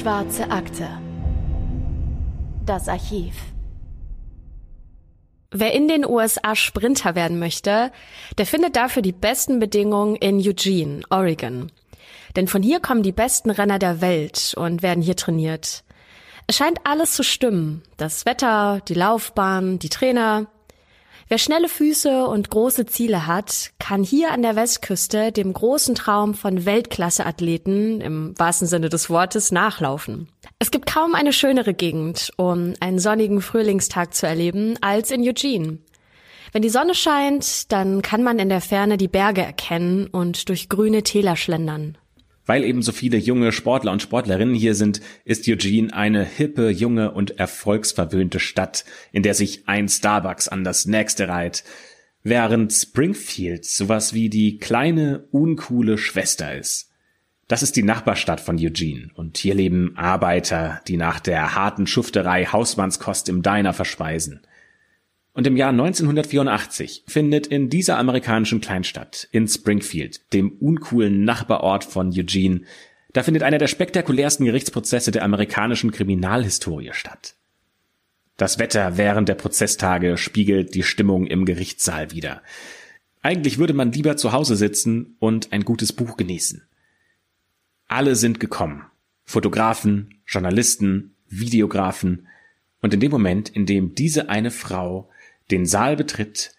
Schwarze Akte. Das Archiv. Wer in den USA Sprinter werden möchte, der findet dafür die besten Bedingungen in Eugene, Oregon. Denn von hier kommen die besten Renner der Welt und werden hier trainiert. Es scheint alles zu stimmen. Das Wetter, die Laufbahn, die Trainer. Wer schnelle Füße und große Ziele hat, kann hier an der Westküste dem großen Traum von Weltklasse-Athleten im wahrsten Sinne des Wortes nachlaufen. Es gibt kaum eine schönere Gegend, um einen sonnigen Frühlingstag zu erleben, als in Eugene. Wenn die Sonne scheint, dann kann man in der Ferne die Berge erkennen und durch grüne Täler schlendern. Weil eben so viele junge Sportler und Sportlerinnen hier sind, ist Eugene eine hippe, junge und erfolgsverwöhnte Stadt, in der sich ein Starbucks an das nächste reiht, während Springfield sowas wie die kleine, uncoole Schwester ist. Das ist die Nachbarstadt von Eugene und hier leben Arbeiter, die nach der harten Schufterei Hausmannskost im Diner verspeisen. Und im Jahr 1984 findet in dieser amerikanischen Kleinstadt, in Springfield, dem uncoolen Nachbarort von Eugene, da findet einer der spektakulärsten Gerichtsprozesse der amerikanischen Kriminalhistorie statt. Das Wetter während der Prozesstage spiegelt die Stimmung im Gerichtssaal wider. Eigentlich würde man lieber zu Hause sitzen und ein gutes Buch genießen. Alle sind gekommen. Fotografen, Journalisten, Videografen. Und in dem Moment, in dem diese eine Frau den Saal betritt,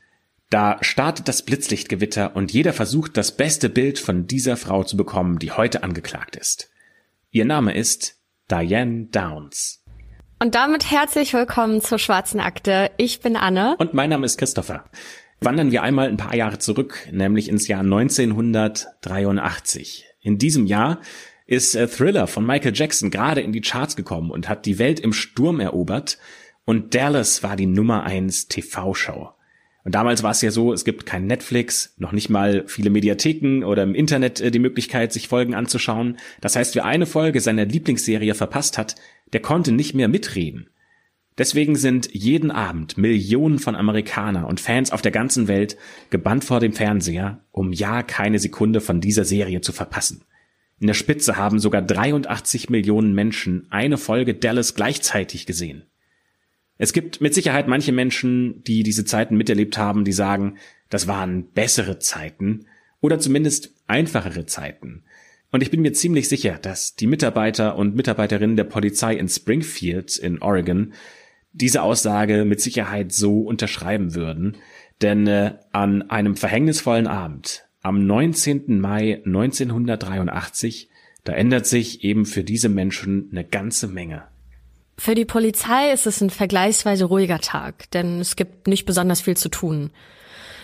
da startet das Blitzlichtgewitter und jeder versucht, das beste Bild von dieser Frau zu bekommen, die heute angeklagt ist. Ihr Name ist Diane Downs. Und damit herzlich willkommen zur Schwarzen Akte. Ich bin Anne. Und mein Name ist Christopher. Wandern wir einmal ein paar Jahre zurück, nämlich ins Jahr 1983. In diesem Jahr ist Thriller von Michael Jackson gerade in die Charts gekommen und hat die Welt im Sturm erobert. Und Dallas war die Nummer eins TV-Show. Und damals war es ja so, es gibt kein Netflix, noch nicht mal viele Mediatheken oder im Internet äh, die Möglichkeit, sich Folgen anzuschauen. Das heißt, wer eine Folge seiner Lieblingsserie verpasst hat, der konnte nicht mehr mitreden. Deswegen sind jeden Abend Millionen von Amerikaner und Fans auf der ganzen Welt gebannt vor dem Fernseher, um ja keine Sekunde von dieser Serie zu verpassen. In der Spitze haben sogar 83 Millionen Menschen eine Folge Dallas gleichzeitig gesehen. Es gibt mit Sicherheit manche Menschen, die diese Zeiten miterlebt haben, die sagen, das waren bessere Zeiten oder zumindest einfachere Zeiten. Und ich bin mir ziemlich sicher, dass die Mitarbeiter und Mitarbeiterinnen der Polizei in Springfield in Oregon diese Aussage mit Sicherheit so unterschreiben würden, denn äh, an einem verhängnisvollen Abend, am 19. Mai 1983, da ändert sich eben für diese Menschen eine ganze Menge. Für die Polizei ist es ein vergleichsweise ruhiger Tag, denn es gibt nicht besonders viel zu tun.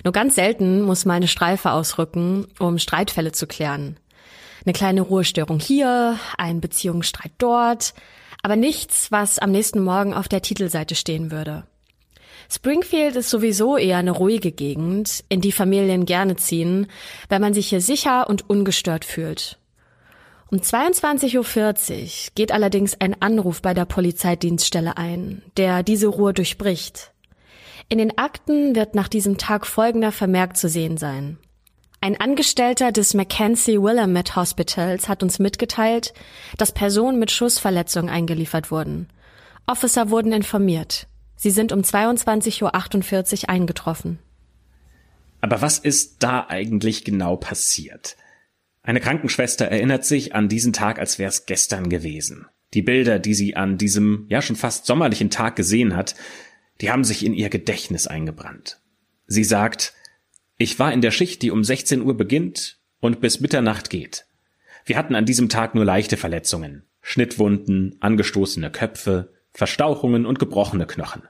Nur ganz selten muss mal eine Streife ausrücken, um Streitfälle zu klären. Eine kleine Ruhestörung hier, ein Beziehungsstreit dort, aber nichts, was am nächsten Morgen auf der Titelseite stehen würde. Springfield ist sowieso eher eine ruhige Gegend, in die Familien gerne ziehen, weil man sich hier sicher und ungestört fühlt. Um 22.40 Uhr geht allerdings ein Anruf bei der Polizeidienststelle ein, der diese Ruhe durchbricht. In den Akten wird nach diesem Tag folgender Vermerk zu sehen sein. Ein Angestellter des Mackenzie Willamette Hospitals hat uns mitgeteilt, dass Personen mit Schussverletzungen eingeliefert wurden. Officer wurden informiert. Sie sind um 22.48 Uhr eingetroffen. Aber was ist da eigentlich genau passiert? Eine Krankenschwester erinnert sich an diesen Tag, als wäre es gestern gewesen. Die Bilder, die sie an diesem ja schon fast sommerlichen Tag gesehen hat, die haben sich in ihr Gedächtnis eingebrannt. Sie sagt, ich war in der Schicht, die um 16 Uhr beginnt und bis Mitternacht geht. Wir hatten an diesem Tag nur leichte Verletzungen, Schnittwunden, angestoßene Köpfe, Verstauchungen und gebrochene Knochen.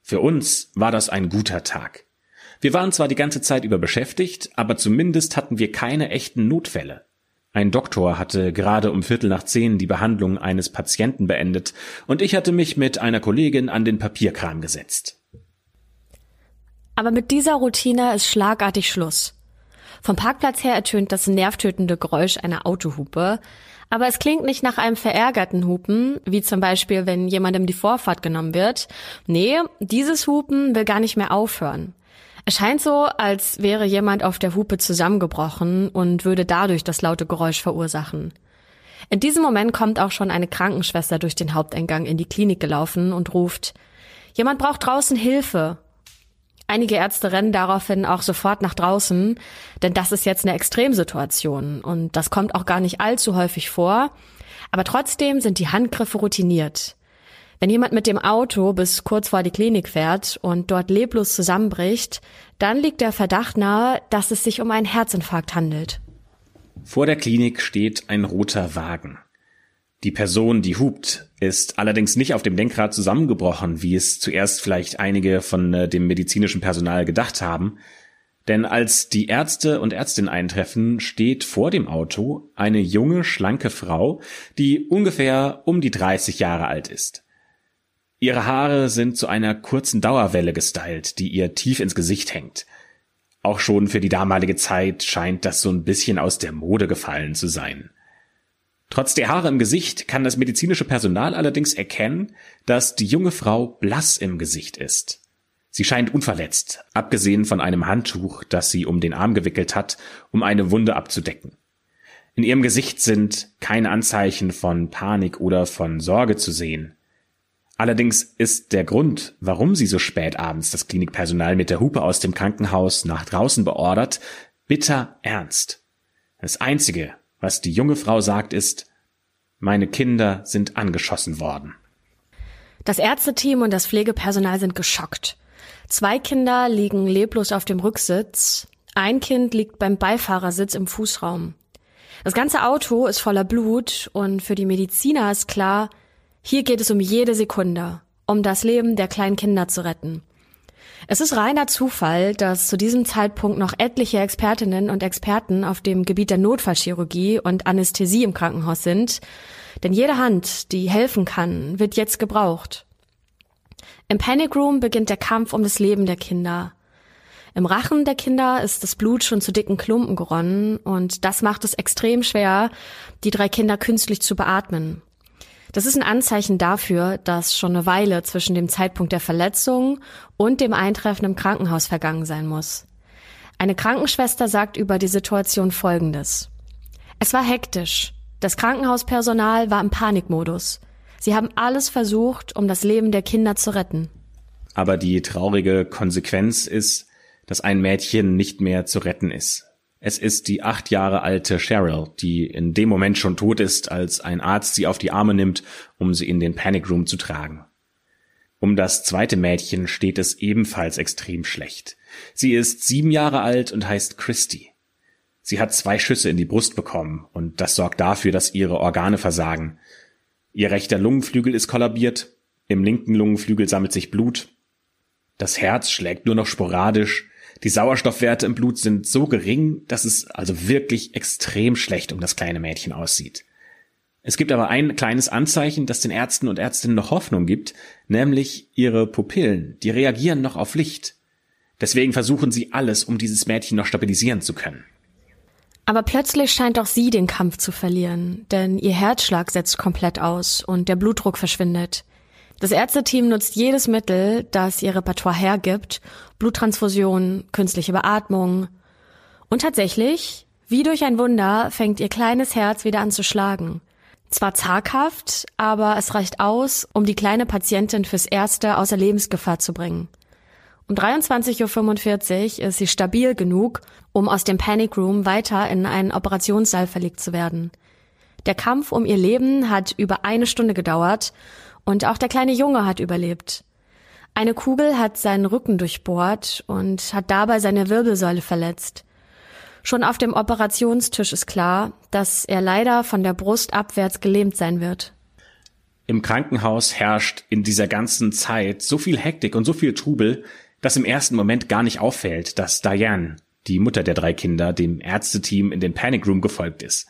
Für uns war das ein guter Tag. Wir waren zwar die ganze Zeit über beschäftigt, aber zumindest hatten wir keine echten Notfälle. Ein Doktor hatte gerade um Viertel nach zehn die Behandlung eines Patienten beendet und ich hatte mich mit einer Kollegin an den Papierkram gesetzt. Aber mit dieser Routine ist schlagartig Schluss. Vom Parkplatz her ertönt das nervtötende Geräusch einer Autohupe, aber es klingt nicht nach einem verärgerten Hupen, wie zum Beispiel, wenn jemandem die Vorfahrt genommen wird. Nee, dieses Hupen will gar nicht mehr aufhören. Es scheint so, als wäre jemand auf der Hupe zusammengebrochen und würde dadurch das laute Geräusch verursachen. In diesem Moment kommt auch schon eine Krankenschwester durch den Haupteingang in die Klinik gelaufen und ruft, jemand braucht draußen Hilfe. Einige Ärzte rennen daraufhin auch sofort nach draußen, denn das ist jetzt eine Extremsituation und das kommt auch gar nicht allzu häufig vor. Aber trotzdem sind die Handgriffe routiniert. Wenn jemand mit dem Auto bis kurz vor die Klinik fährt und dort leblos zusammenbricht, dann liegt der Verdacht nahe, dass es sich um einen Herzinfarkt handelt. Vor der Klinik steht ein roter Wagen. Die Person, die hupt, ist allerdings nicht auf dem Lenkrad zusammengebrochen, wie es zuerst vielleicht einige von äh, dem medizinischen Personal gedacht haben. Denn als die Ärzte und Ärztinnen eintreffen, steht vor dem Auto eine junge, schlanke Frau, die ungefähr um die 30 Jahre alt ist. Ihre Haare sind zu einer kurzen Dauerwelle gestylt, die ihr tief ins Gesicht hängt. Auch schon für die damalige Zeit scheint das so ein bisschen aus der Mode gefallen zu sein. Trotz der Haare im Gesicht kann das medizinische Personal allerdings erkennen, dass die junge Frau blass im Gesicht ist. Sie scheint unverletzt, abgesehen von einem Handtuch, das sie um den Arm gewickelt hat, um eine Wunde abzudecken. In ihrem Gesicht sind keine Anzeichen von Panik oder von Sorge zu sehen. Allerdings ist der Grund, warum sie so spät abends das Klinikpersonal mit der Hupe aus dem Krankenhaus nach draußen beordert, bitter ernst. Das Einzige, was die junge Frau sagt, ist, meine Kinder sind angeschossen worden. Das Ärzteteam und das Pflegepersonal sind geschockt. Zwei Kinder liegen leblos auf dem Rücksitz, ein Kind liegt beim Beifahrersitz im Fußraum. Das ganze Auto ist voller Blut und für die Mediziner ist klar, hier geht es um jede Sekunde, um das Leben der kleinen Kinder zu retten. Es ist reiner Zufall, dass zu diesem Zeitpunkt noch etliche Expertinnen und Experten auf dem Gebiet der Notfallchirurgie und Anästhesie im Krankenhaus sind, denn jede Hand, die helfen kann, wird jetzt gebraucht. Im Panic Room beginnt der Kampf um das Leben der Kinder. Im Rachen der Kinder ist das Blut schon zu dicken Klumpen geronnen und das macht es extrem schwer, die drei Kinder künstlich zu beatmen. Das ist ein Anzeichen dafür, dass schon eine Weile zwischen dem Zeitpunkt der Verletzung und dem Eintreffen im Krankenhaus vergangen sein muss. Eine Krankenschwester sagt über die Situation Folgendes. Es war hektisch. Das Krankenhauspersonal war im Panikmodus. Sie haben alles versucht, um das Leben der Kinder zu retten. Aber die traurige Konsequenz ist, dass ein Mädchen nicht mehr zu retten ist. Es ist die acht Jahre alte Cheryl, die in dem Moment schon tot ist, als ein Arzt sie auf die Arme nimmt, um sie in den Panic Room zu tragen. Um das zweite Mädchen steht es ebenfalls extrem schlecht. Sie ist sieben Jahre alt und heißt Christy. Sie hat zwei Schüsse in die Brust bekommen und das sorgt dafür, dass ihre Organe versagen. Ihr rechter Lungenflügel ist kollabiert, im linken Lungenflügel sammelt sich Blut, das Herz schlägt nur noch sporadisch, die Sauerstoffwerte im Blut sind so gering, dass es also wirklich extrem schlecht um das kleine Mädchen aussieht. Es gibt aber ein kleines Anzeichen, das den Ärzten und Ärztinnen noch Hoffnung gibt, nämlich ihre Pupillen, die reagieren noch auf Licht. Deswegen versuchen sie alles, um dieses Mädchen noch stabilisieren zu können. Aber plötzlich scheint auch sie den Kampf zu verlieren, denn ihr Herzschlag setzt komplett aus und der Blutdruck verschwindet. Das Ärzteteam nutzt jedes Mittel, das ihr Repertoire hergibt, Bluttransfusion, künstliche Beatmung. Und tatsächlich, wie durch ein Wunder, fängt ihr kleines Herz wieder an zu schlagen. Zwar zaghaft, aber es reicht aus, um die kleine Patientin fürs Erste außer Lebensgefahr zu bringen. Um 23.45 Uhr ist sie stabil genug, um aus dem Panic Room weiter in einen Operationssaal verlegt zu werden. Der Kampf um ihr Leben hat über eine Stunde gedauert und auch der kleine Junge hat überlebt. Eine Kugel hat seinen Rücken durchbohrt und hat dabei seine Wirbelsäule verletzt. Schon auf dem Operationstisch ist klar, dass er leider von der Brust abwärts gelähmt sein wird. Im Krankenhaus herrscht in dieser ganzen Zeit so viel Hektik und so viel Trubel, dass im ersten Moment gar nicht auffällt, dass Diane, die Mutter der drei Kinder, dem Ärzteteam in den Panic Room gefolgt ist.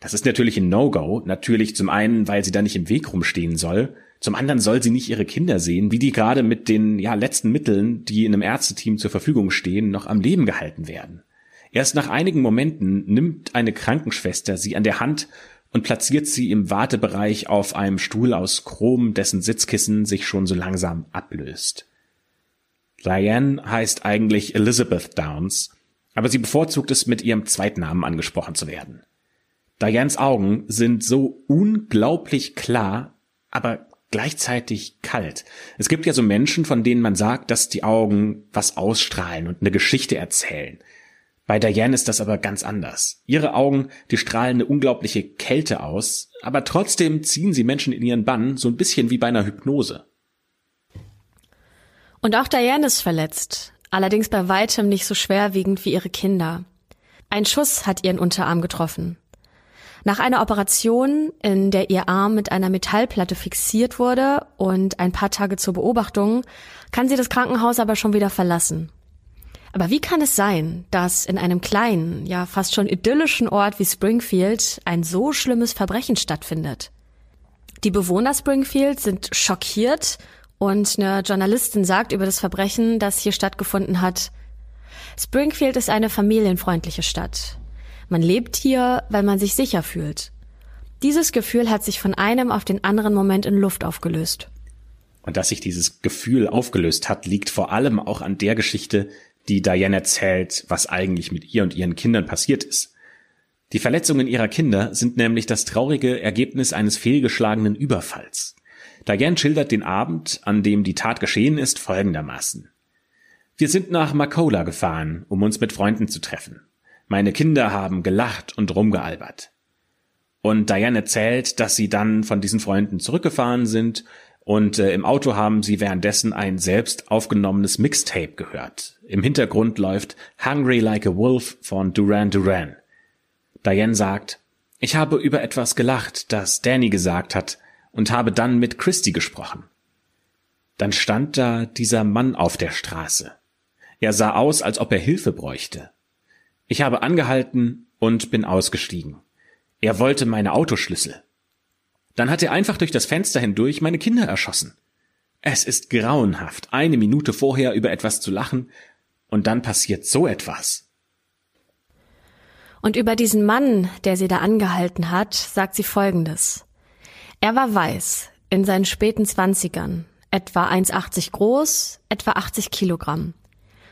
Das ist natürlich ein No-Go. Natürlich zum einen, weil sie da nicht im Weg rumstehen soll. Zum anderen soll sie nicht ihre Kinder sehen, wie die gerade mit den ja, letzten Mitteln, die in einem Ärzteteam zur Verfügung stehen, noch am Leben gehalten werden. Erst nach einigen Momenten nimmt eine Krankenschwester sie an der Hand und platziert sie im Wartebereich auf einem Stuhl aus Chrom, dessen Sitzkissen sich schon so langsam ablöst. Diane heißt eigentlich Elizabeth Downs, aber sie bevorzugt es, mit ihrem Zweitnamen angesprochen zu werden. Dianes Augen sind so unglaublich klar, aber gleichzeitig kalt. Es gibt ja so Menschen, von denen man sagt, dass die Augen was ausstrahlen und eine Geschichte erzählen. Bei Diane ist das aber ganz anders. Ihre Augen, die strahlen eine unglaubliche Kälte aus, aber trotzdem ziehen sie Menschen in ihren Bann, so ein bisschen wie bei einer Hypnose. Und auch Diane ist verletzt, allerdings bei weitem nicht so schwerwiegend wie ihre Kinder. Ein Schuss hat ihren Unterarm getroffen. Nach einer Operation, in der ihr Arm mit einer Metallplatte fixiert wurde und ein paar Tage zur Beobachtung, kann sie das Krankenhaus aber schon wieder verlassen. Aber wie kann es sein, dass in einem kleinen, ja fast schon idyllischen Ort wie Springfield ein so schlimmes Verbrechen stattfindet? Die Bewohner Springfield sind schockiert und eine Journalistin sagt über das Verbrechen, das hier stattgefunden hat, Springfield ist eine familienfreundliche Stadt. Man lebt hier, weil man sich sicher fühlt. Dieses Gefühl hat sich von einem auf den anderen Moment in Luft aufgelöst. Und dass sich dieses Gefühl aufgelöst hat, liegt vor allem auch an der Geschichte, die Diane erzählt, was eigentlich mit ihr und ihren Kindern passiert ist. Die Verletzungen ihrer Kinder sind nämlich das traurige Ergebnis eines fehlgeschlagenen Überfalls. Diane schildert den Abend, an dem die Tat geschehen ist, folgendermaßen. Wir sind nach Makola gefahren, um uns mit Freunden zu treffen. Meine Kinder haben gelacht und rumgealbert. Und Diane erzählt, dass sie dann von diesen Freunden zurückgefahren sind und äh, im Auto haben sie währenddessen ein selbst aufgenommenes Mixtape gehört. Im Hintergrund läuft Hungry Like a Wolf von Duran Duran. Diane sagt, ich habe über etwas gelacht, das Danny gesagt hat und habe dann mit Christy gesprochen. Dann stand da dieser Mann auf der Straße. Er sah aus, als ob er Hilfe bräuchte. Ich habe angehalten und bin ausgestiegen. Er wollte meine Autoschlüssel. Dann hat er einfach durch das Fenster hindurch meine Kinder erschossen. Es ist grauenhaft, eine Minute vorher über etwas zu lachen, und dann passiert so etwas. Und über diesen Mann, der sie da angehalten hat, sagt sie Folgendes. Er war weiß, in seinen späten Zwanzigern, etwa 1,80 groß, etwa 80 Kilogramm.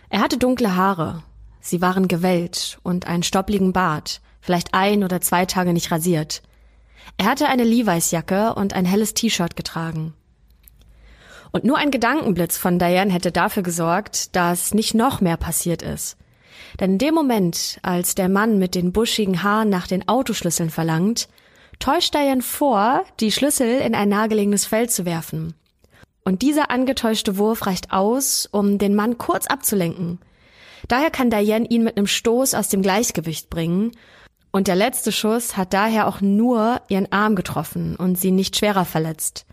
Er hatte dunkle Haare, Sie waren gewellt und einen stoppligen Bart, vielleicht ein oder zwei Tage nicht rasiert. Er hatte eine Levi's-Jacke und ein helles T-Shirt getragen. Und nur ein Gedankenblitz von Diane hätte dafür gesorgt, dass nicht noch mehr passiert ist. Denn in dem Moment, als der Mann mit den buschigen Haaren nach den Autoschlüsseln verlangt, täuscht Diane vor, die Schlüssel in ein nahegelegenes Feld zu werfen. Und dieser angetäuschte Wurf reicht aus, um den Mann kurz abzulenken – Daher kann Diane ihn mit einem Stoß aus dem Gleichgewicht bringen. Und der letzte Schuss hat daher auch nur ihren Arm getroffen und sie nicht schwerer verletzt.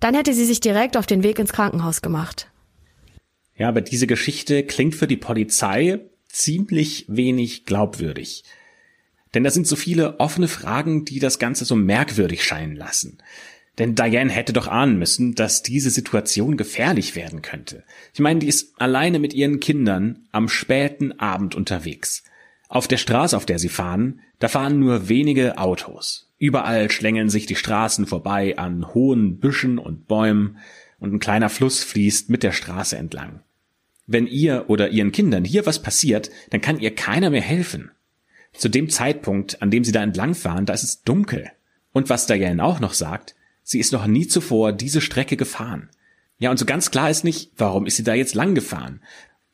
Dann hätte sie sich direkt auf den Weg ins Krankenhaus gemacht. Ja, aber diese Geschichte klingt für die Polizei ziemlich wenig glaubwürdig. Denn da sind so viele offene Fragen, die das Ganze so merkwürdig scheinen lassen. Denn Diane hätte doch ahnen müssen, dass diese Situation gefährlich werden könnte. Ich meine, die ist alleine mit ihren Kindern am späten Abend unterwegs. Auf der Straße, auf der sie fahren, da fahren nur wenige Autos. Überall schlängeln sich die Straßen vorbei an hohen Büschen und Bäumen und ein kleiner Fluss fließt mit der Straße entlang. Wenn ihr oder ihren Kindern hier was passiert, dann kann ihr keiner mehr helfen. Zu dem Zeitpunkt, an dem sie da entlangfahren, da ist es dunkel. Und was Diane auch noch sagt, Sie ist noch nie zuvor diese Strecke gefahren. Ja, und so ganz klar ist nicht, warum ist sie da jetzt lang gefahren.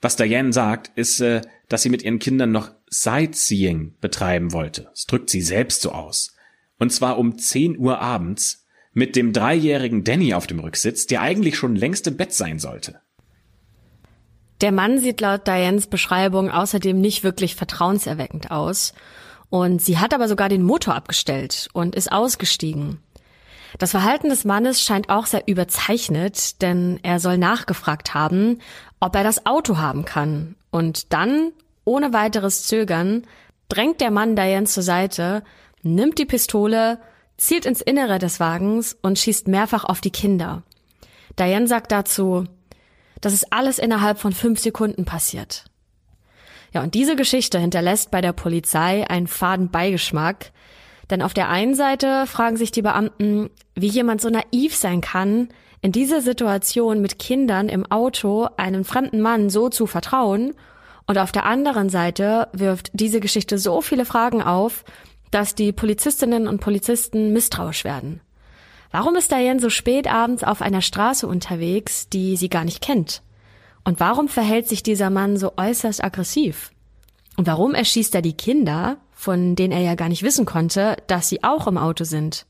Was Diane sagt, ist, äh, dass sie mit ihren Kindern noch Sightseeing betreiben wollte. Das drückt sie selbst so aus. Und zwar um 10 Uhr abends mit dem dreijährigen Danny auf dem Rücksitz, der eigentlich schon längst im Bett sein sollte. Der Mann sieht laut Dianes Beschreibung außerdem nicht wirklich vertrauenserweckend aus. Und sie hat aber sogar den Motor abgestellt und ist ausgestiegen. Das Verhalten des Mannes scheint auch sehr überzeichnet, denn er soll nachgefragt haben, ob er das Auto haben kann. Und dann, ohne weiteres Zögern, drängt der Mann Diane zur Seite, nimmt die Pistole, zielt ins Innere des Wagens und schießt mehrfach auf die Kinder. Diane sagt dazu, das ist alles innerhalb von fünf Sekunden passiert. Ja, und diese Geschichte hinterlässt bei der Polizei einen faden Beigeschmack, denn auf der einen Seite fragen sich die Beamten, wie jemand so naiv sein kann, in dieser Situation mit Kindern im Auto einem fremden Mann so zu vertrauen. Und auf der anderen Seite wirft diese Geschichte so viele Fragen auf, dass die Polizistinnen und Polizisten misstrauisch werden. Warum ist Diane so spät abends auf einer Straße unterwegs, die sie gar nicht kennt? Und warum verhält sich dieser Mann so äußerst aggressiv? Und warum erschießt er die Kinder, von denen er ja gar nicht wissen konnte, dass sie auch im Auto sind?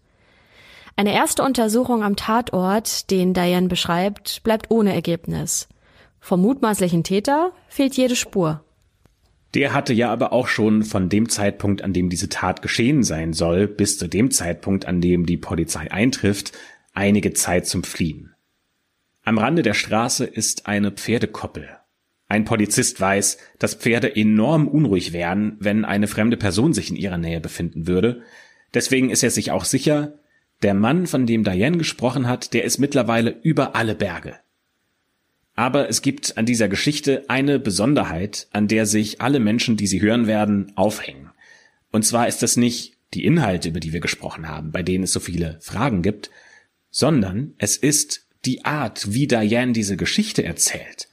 Eine erste Untersuchung am Tatort, den Diane beschreibt, bleibt ohne Ergebnis. Vom mutmaßlichen Täter fehlt jede Spur. Der hatte ja aber auch schon von dem Zeitpunkt, an dem diese Tat geschehen sein soll, bis zu dem Zeitpunkt, an dem die Polizei eintrifft, einige Zeit zum Fliehen. Am Rande der Straße ist eine Pferdekoppel. Ein Polizist weiß, dass Pferde enorm unruhig wären, wenn eine fremde Person sich in ihrer Nähe befinden würde. Deswegen ist er sich auch sicher, der Mann, von dem Diane gesprochen hat, der ist mittlerweile über alle Berge. Aber es gibt an dieser Geschichte eine Besonderheit, an der sich alle Menschen, die sie hören werden, aufhängen. Und zwar ist das nicht die Inhalte, über die wir gesprochen haben, bei denen es so viele Fragen gibt, sondern es ist die Art, wie Diane diese Geschichte erzählt.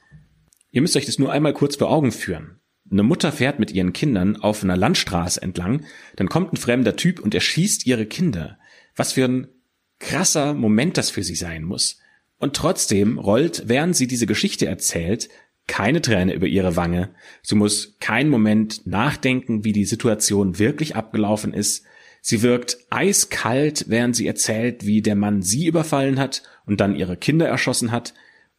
Ihr müsst euch das nur einmal kurz vor Augen führen. Eine Mutter fährt mit ihren Kindern auf einer Landstraße entlang, dann kommt ein fremder Typ und erschießt ihre Kinder. Was für ein krasser Moment das für sie sein muss. Und trotzdem rollt, während sie diese Geschichte erzählt, keine Träne über ihre Wange. Sie muss keinen Moment nachdenken, wie die Situation wirklich abgelaufen ist. Sie wirkt eiskalt, während sie erzählt, wie der Mann sie überfallen hat und dann ihre Kinder erschossen hat.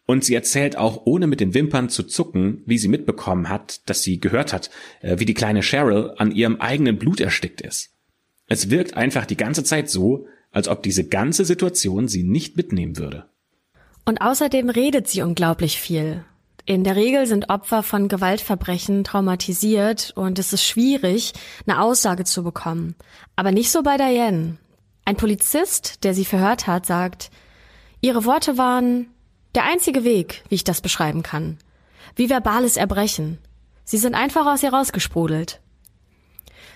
Und sie erzählt auch, ohne mit den Wimpern zu zucken, wie sie mitbekommen hat, dass sie gehört hat, äh, wie die kleine Cheryl an ihrem eigenen Blut erstickt ist. Es wirkt einfach die ganze Zeit so, als ob diese ganze Situation sie nicht mitnehmen würde. Und außerdem redet sie unglaublich viel. In der Regel sind Opfer von Gewaltverbrechen traumatisiert und es ist schwierig, eine Aussage zu bekommen. Aber nicht so bei Diane. Ein Polizist, der sie verhört hat, sagt, ihre Worte waren der einzige Weg, wie ich das beschreiben kann. Wie verbales Erbrechen. Sie sind einfach aus ihr rausgesprudelt.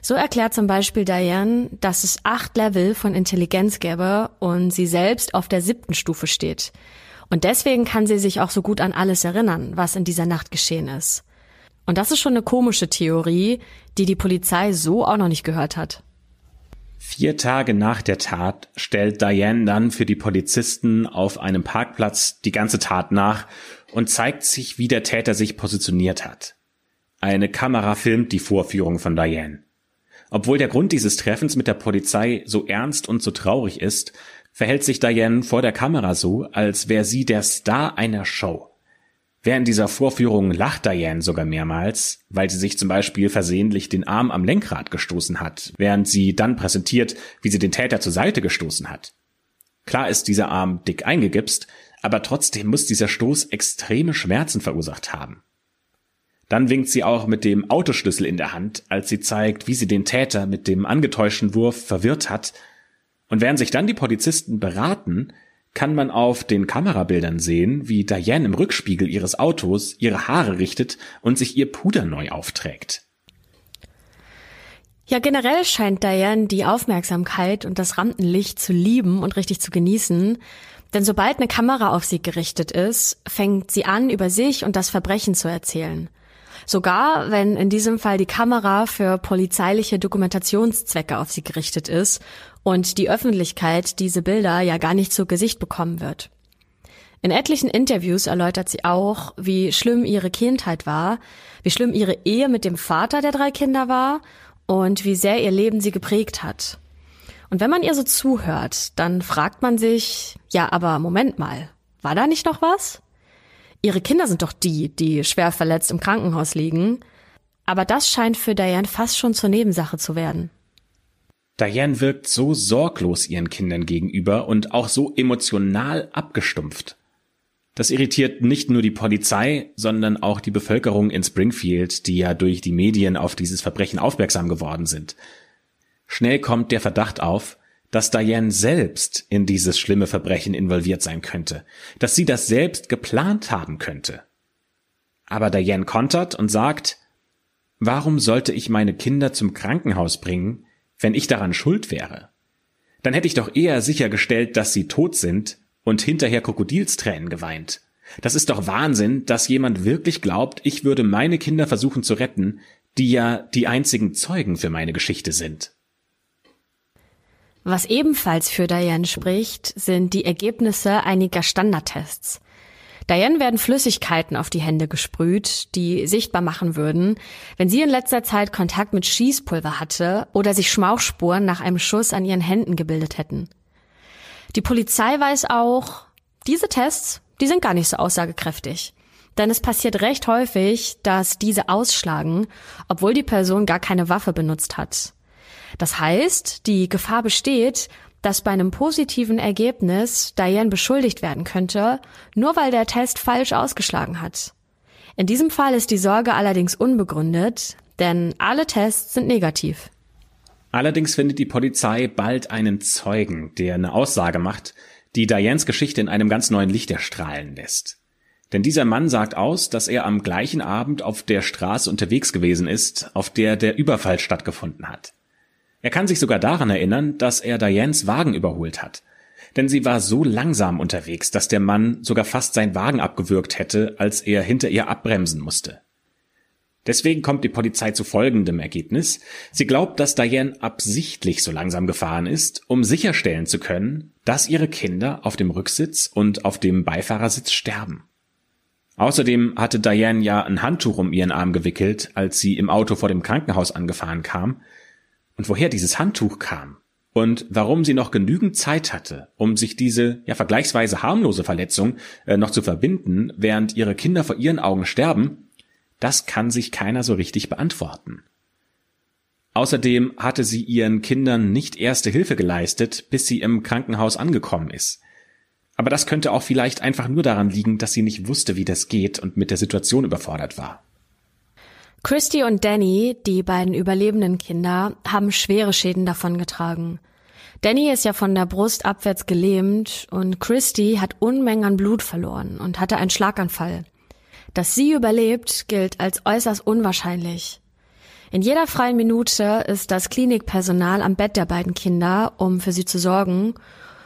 So erklärt zum Beispiel Diane, dass es acht Level von Intelligenz gäbe und sie selbst auf der siebten Stufe steht. Und deswegen kann sie sich auch so gut an alles erinnern, was in dieser Nacht geschehen ist. Und das ist schon eine komische Theorie, die die Polizei so auch noch nicht gehört hat. Vier Tage nach der Tat stellt Diane dann für die Polizisten auf einem Parkplatz die ganze Tat nach und zeigt sich, wie der Täter sich positioniert hat. Eine Kamera filmt die Vorführung von Diane. Obwohl der Grund dieses Treffens mit der Polizei so ernst und so traurig ist, verhält sich Diane vor der Kamera so, als wäre sie der Star einer Show. Während dieser Vorführung lacht Diane sogar mehrmals, weil sie sich zum Beispiel versehentlich den Arm am Lenkrad gestoßen hat, während sie dann präsentiert, wie sie den Täter zur Seite gestoßen hat. Klar ist dieser Arm dick eingegipst, aber trotzdem muss dieser Stoß extreme Schmerzen verursacht haben. Dann winkt sie auch mit dem Autoschlüssel in der Hand, als sie zeigt, wie sie den Täter mit dem angetäuschten Wurf verwirrt hat und während sich dann die Polizisten beraten, kann man auf den Kamerabildern sehen, wie Diane im Rückspiegel ihres Autos ihre Haare richtet und sich ihr Puder neu aufträgt. Ja, generell scheint Diane die Aufmerksamkeit und das Rampenlicht zu lieben und richtig zu genießen. Denn sobald eine Kamera auf sie gerichtet ist, fängt sie an, über sich und das Verbrechen zu erzählen. Sogar wenn in diesem Fall die Kamera für polizeiliche Dokumentationszwecke auf sie gerichtet ist und die Öffentlichkeit diese Bilder ja gar nicht zu Gesicht bekommen wird. In etlichen Interviews erläutert sie auch, wie schlimm ihre Kindheit war, wie schlimm ihre Ehe mit dem Vater der drei Kinder war und wie sehr ihr Leben sie geprägt hat. Und wenn man ihr so zuhört, dann fragt man sich, ja, aber Moment mal, war da nicht noch was? Ihre Kinder sind doch die, die schwer verletzt im Krankenhaus liegen. Aber das scheint für Diane fast schon zur Nebensache zu werden. Diane wirkt so sorglos ihren Kindern gegenüber und auch so emotional abgestumpft. Das irritiert nicht nur die Polizei, sondern auch die Bevölkerung in Springfield, die ja durch die Medien auf dieses Verbrechen aufmerksam geworden sind. Schnell kommt der Verdacht auf, dass Diane selbst in dieses schlimme Verbrechen involviert sein könnte, dass sie das selbst geplant haben könnte. Aber Diane kontert und sagt, warum sollte ich meine Kinder zum Krankenhaus bringen, wenn ich daran schuld wäre? Dann hätte ich doch eher sichergestellt, dass sie tot sind und hinterher Krokodilstränen geweint. Das ist doch Wahnsinn, dass jemand wirklich glaubt, ich würde meine Kinder versuchen zu retten, die ja die einzigen Zeugen für meine Geschichte sind. Was ebenfalls für Diane spricht, sind die Ergebnisse einiger Standardtests. Diane werden Flüssigkeiten auf die Hände gesprüht, die sichtbar machen würden, wenn sie in letzter Zeit Kontakt mit Schießpulver hatte oder sich Schmauchspuren nach einem Schuss an ihren Händen gebildet hätten. Die Polizei weiß auch, diese Tests, die sind gar nicht so aussagekräftig. Denn es passiert recht häufig, dass diese ausschlagen, obwohl die Person gar keine Waffe benutzt hat. Das heißt, die Gefahr besteht, dass bei einem positiven Ergebnis Diane beschuldigt werden könnte, nur weil der Test falsch ausgeschlagen hat. In diesem Fall ist die Sorge allerdings unbegründet, denn alle Tests sind negativ. Allerdings findet die Polizei bald einen Zeugen, der eine Aussage macht, die Dianes Geschichte in einem ganz neuen Licht erstrahlen lässt. Denn dieser Mann sagt aus, dass er am gleichen Abend auf der Straße unterwegs gewesen ist, auf der der Überfall stattgefunden hat. Er kann sich sogar daran erinnern, dass er Dianes Wagen überholt hat. Denn sie war so langsam unterwegs, dass der Mann sogar fast seinen Wagen abgewürgt hätte, als er hinter ihr abbremsen musste. Deswegen kommt die Polizei zu folgendem Ergebnis. Sie glaubt, dass Diane absichtlich so langsam gefahren ist, um sicherstellen zu können, dass ihre Kinder auf dem Rücksitz und auf dem Beifahrersitz sterben. Außerdem hatte Diane ja ein Handtuch um ihren Arm gewickelt, als sie im Auto vor dem Krankenhaus angefahren kam, und woher dieses Handtuch kam und warum sie noch genügend Zeit hatte, um sich diese ja vergleichsweise harmlose Verletzung äh, noch zu verbinden, während ihre Kinder vor ihren Augen sterben, das kann sich keiner so richtig beantworten. Außerdem hatte sie ihren Kindern nicht erste Hilfe geleistet, bis sie im Krankenhaus angekommen ist. Aber das könnte auch vielleicht einfach nur daran liegen, dass sie nicht wusste, wie das geht und mit der Situation überfordert war. Christy und Danny, die beiden überlebenden Kinder, haben schwere Schäden davongetragen. Danny ist ja von der Brust abwärts gelähmt und Christy hat Unmengen an Blut verloren und hatte einen Schlaganfall. Dass sie überlebt, gilt als äußerst unwahrscheinlich. In jeder freien Minute ist das Klinikpersonal am Bett der beiden Kinder, um für sie zu sorgen.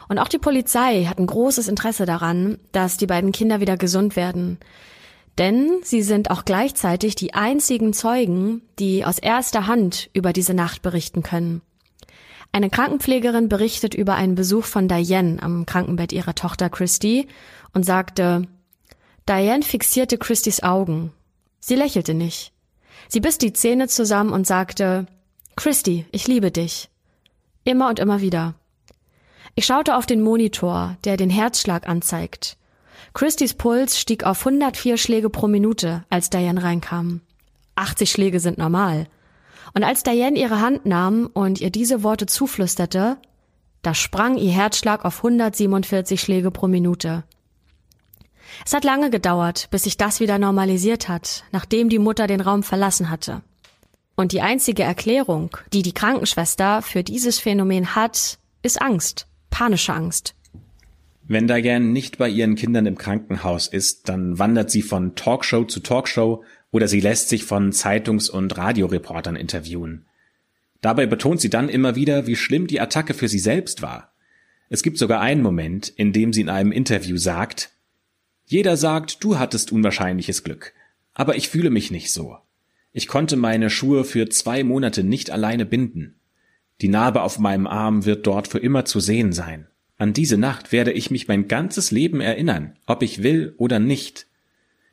Und auch die Polizei hat ein großes Interesse daran, dass die beiden Kinder wieder gesund werden. Denn sie sind auch gleichzeitig die einzigen Zeugen, die aus erster Hand über diese Nacht berichten können. Eine Krankenpflegerin berichtet über einen Besuch von Diane am Krankenbett ihrer Tochter Christy und sagte, Diane fixierte Christys Augen. Sie lächelte nicht. Sie biss die Zähne zusammen und sagte, Christy, ich liebe dich. Immer und immer wieder. Ich schaute auf den Monitor, der den Herzschlag anzeigt. Christys Puls stieg auf 104 Schläge pro Minute, als Diane reinkam. 80 Schläge sind normal. Und als Diane ihre Hand nahm und ihr diese Worte zuflüsterte, da sprang ihr Herzschlag auf 147 Schläge pro Minute. Es hat lange gedauert, bis sich das wieder normalisiert hat, nachdem die Mutter den Raum verlassen hatte. Und die einzige Erklärung, die die Krankenschwester für dieses Phänomen hat, ist Angst, panische Angst. Wenn Diane nicht bei ihren Kindern im Krankenhaus ist, dann wandert sie von Talkshow zu Talkshow oder sie lässt sich von Zeitungs- und Radioreportern interviewen. Dabei betont sie dann immer wieder, wie schlimm die Attacke für sie selbst war. Es gibt sogar einen Moment, in dem sie in einem Interview sagt, jeder sagt, du hattest unwahrscheinliches Glück, aber ich fühle mich nicht so. Ich konnte meine Schuhe für zwei Monate nicht alleine binden. Die Narbe auf meinem Arm wird dort für immer zu sehen sein. An diese Nacht werde ich mich mein ganzes Leben erinnern, ob ich will oder nicht.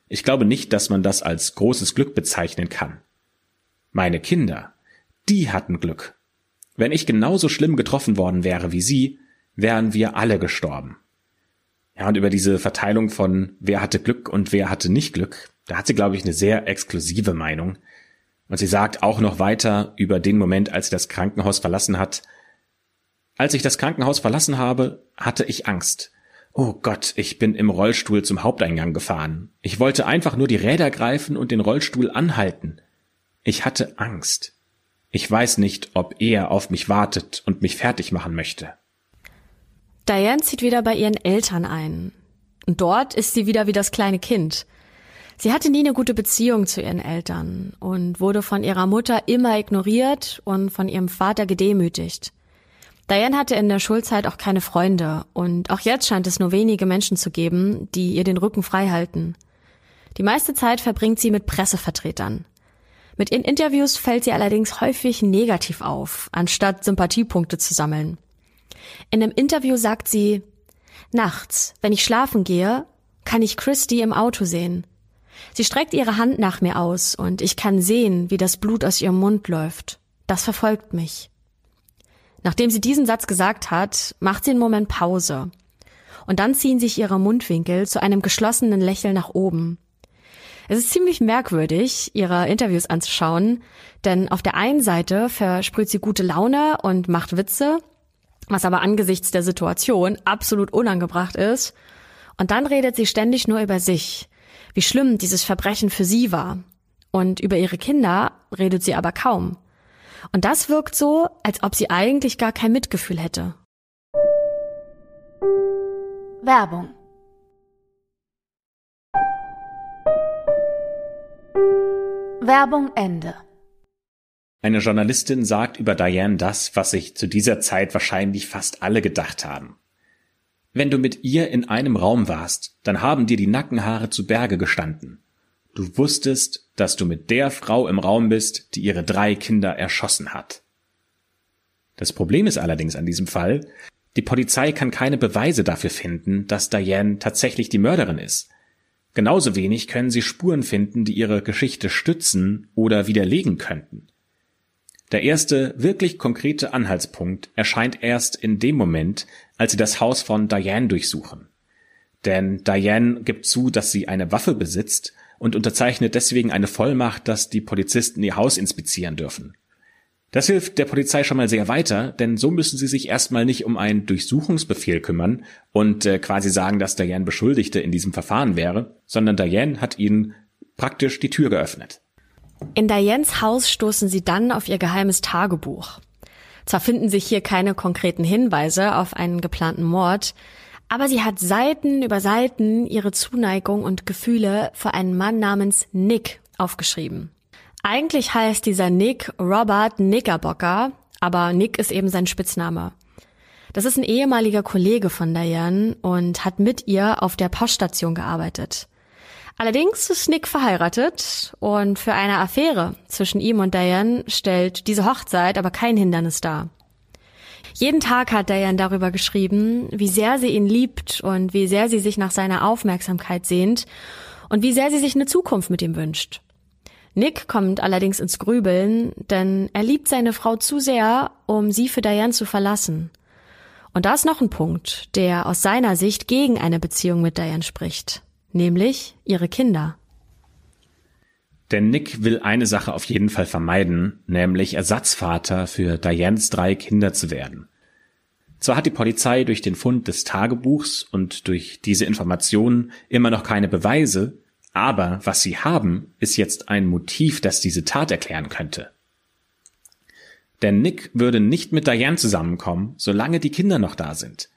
Ich glaube nicht, dass man das als großes Glück bezeichnen kann. Meine Kinder, die hatten Glück. Wenn ich genauso schlimm getroffen worden wäre wie sie, wären wir alle gestorben. Ja, und über diese Verteilung von wer hatte Glück und wer hatte nicht Glück, da hat sie, glaube ich, eine sehr exklusive Meinung. Und sie sagt auch noch weiter über den Moment, als sie das Krankenhaus verlassen hat, als ich das Krankenhaus verlassen habe, hatte ich Angst. Oh Gott, ich bin im Rollstuhl zum Haupteingang gefahren. Ich wollte einfach nur die Räder greifen und den Rollstuhl anhalten. Ich hatte Angst. Ich weiß nicht, ob er auf mich wartet und mich fertig machen möchte. Diane zieht wieder bei ihren Eltern ein. Und dort ist sie wieder wie das kleine Kind. Sie hatte nie eine gute Beziehung zu ihren Eltern und wurde von ihrer Mutter immer ignoriert und von ihrem Vater gedemütigt. Diane hatte in der Schulzeit auch keine Freunde und auch jetzt scheint es nur wenige Menschen zu geben, die ihr den Rücken frei halten. Die meiste Zeit verbringt sie mit Pressevertretern. Mit ihren Interviews fällt sie allerdings häufig negativ auf, anstatt Sympathiepunkte zu sammeln. In einem Interview sagt sie, Nachts, wenn ich schlafen gehe, kann ich Christy im Auto sehen. Sie streckt ihre Hand nach mir aus und ich kann sehen, wie das Blut aus ihrem Mund läuft. Das verfolgt mich. Nachdem sie diesen Satz gesagt hat, macht sie einen Moment Pause. Und dann ziehen sich ihre Mundwinkel zu einem geschlossenen Lächeln nach oben. Es ist ziemlich merkwürdig, ihre Interviews anzuschauen, denn auf der einen Seite versprüht sie gute Laune und macht Witze, was aber angesichts der Situation absolut unangebracht ist. Und dann redet sie ständig nur über sich, wie schlimm dieses Verbrechen für sie war. Und über ihre Kinder redet sie aber kaum. Und das wirkt so, als ob sie eigentlich gar kein Mitgefühl hätte. Werbung Werbung Ende. Eine Journalistin sagt über Diane das, was sich zu dieser Zeit wahrscheinlich fast alle gedacht haben. Wenn du mit ihr in einem Raum warst, dann haben dir die Nackenhaare zu Berge gestanden. Du wusstest, dass du mit der Frau im Raum bist, die ihre drei Kinder erschossen hat. Das Problem ist allerdings an diesem Fall, die Polizei kann keine Beweise dafür finden, dass Diane tatsächlich die Mörderin ist. Genauso wenig können sie Spuren finden, die ihre Geschichte stützen oder widerlegen könnten. Der erste wirklich konkrete Anhaltspunkt erscheint erst in dem Moment, als sie das Haus von Diane durchsuchen. Denn Diane gibt zu, dass sie eine Waffe besitzt und unterzeichnet deswegen eine Vollmacht, dass die Polizisten ihr Haus inspizieren dürfen. Das hilft der Polizei schon mal sehr weiter, denn so müssen sie sich erstmal nicht um einen Durchsuchungsbefehl kümmern und äh, quasi sagen, dass Diane Beschuldigte in diesem Verfahren wäre, sondern Diane hat ihnen praktisch die Tür geöffnet. In Dianes Haus stoßen sie dann auf ihr geheimes Tagebuch. Zwar finden sich hier keine konkreten Hinweise auf einen geplanten Mord, aber sie hat Seiten über Seiten ihre Zuneigung und Gefühle für einen Mann namens Nick aufgeschrieben. Eigentlich heißt dieser Nick Robert Knickerbocker, aber Nick ist eben sein Spitzname. Das ist ein ehemaliger Kollege von Diane und hat mit ihr auf der Poststation gearbeitet. Allerdings ist Nick verheiratet und für eine Affäre zwischen ihm und Diane stellt diese Hochzeit aber kein Hindernis dar. Jeden Tag hat Diane darüber geschrieben, wie sehr sie ihn liebt und wie sehr sie sich nach seiner Aufmerksamkeit sehnt und wie sehr sie sich eine Zukunft mit ihm wünscht. Nick kommt allerdings ins Grübeln, denn er liebt seine Frau zu sehr, um sie für Diane zu verlassen. Und da ist noch ein Punkt, der aus seiner Sicht gegen eine Beziehung mit Diane spricht, nämlich ihre Kinder. Denn Nick will eine Sache auf jeden Fall vermeiden, nämlich Ersatzvater für Dianes drei Kinder zu werden. Zwar hat die Polizei durch den Fund des Tagebuchs und durch diese Informationen immer noch keine Beweise, aber was sie haben, ist jetzt ein Motiv, das diese Tat erklären könnte. Denn Nick würde nicht mit Diane zusammenkommen, solange die Kinder noch da sind.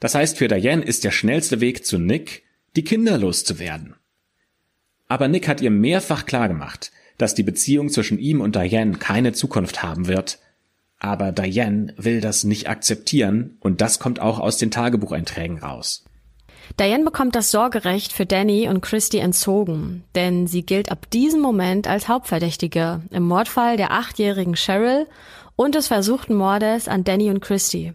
Das heißt, für Diane ist der schnellste Weg zu Nick, die Kinder loszuwerden. Aber Nick hat ihr mehrfach klargemacht, dass die Beziehung zwischen ihm und Diane keine Zukunft haben wird. Aber Diane will das nicht akzeptieren und das kommt auch aus den Tagebucheinträgen raus. Diane bekommt das Sorgerecht für Danny und Christy entzogen, denn sie gilt ab diesem Moment als Hauptverdächtige im Mordfall der achtjährigen Cheryl und des versuchten Mordes an Danny und Christy.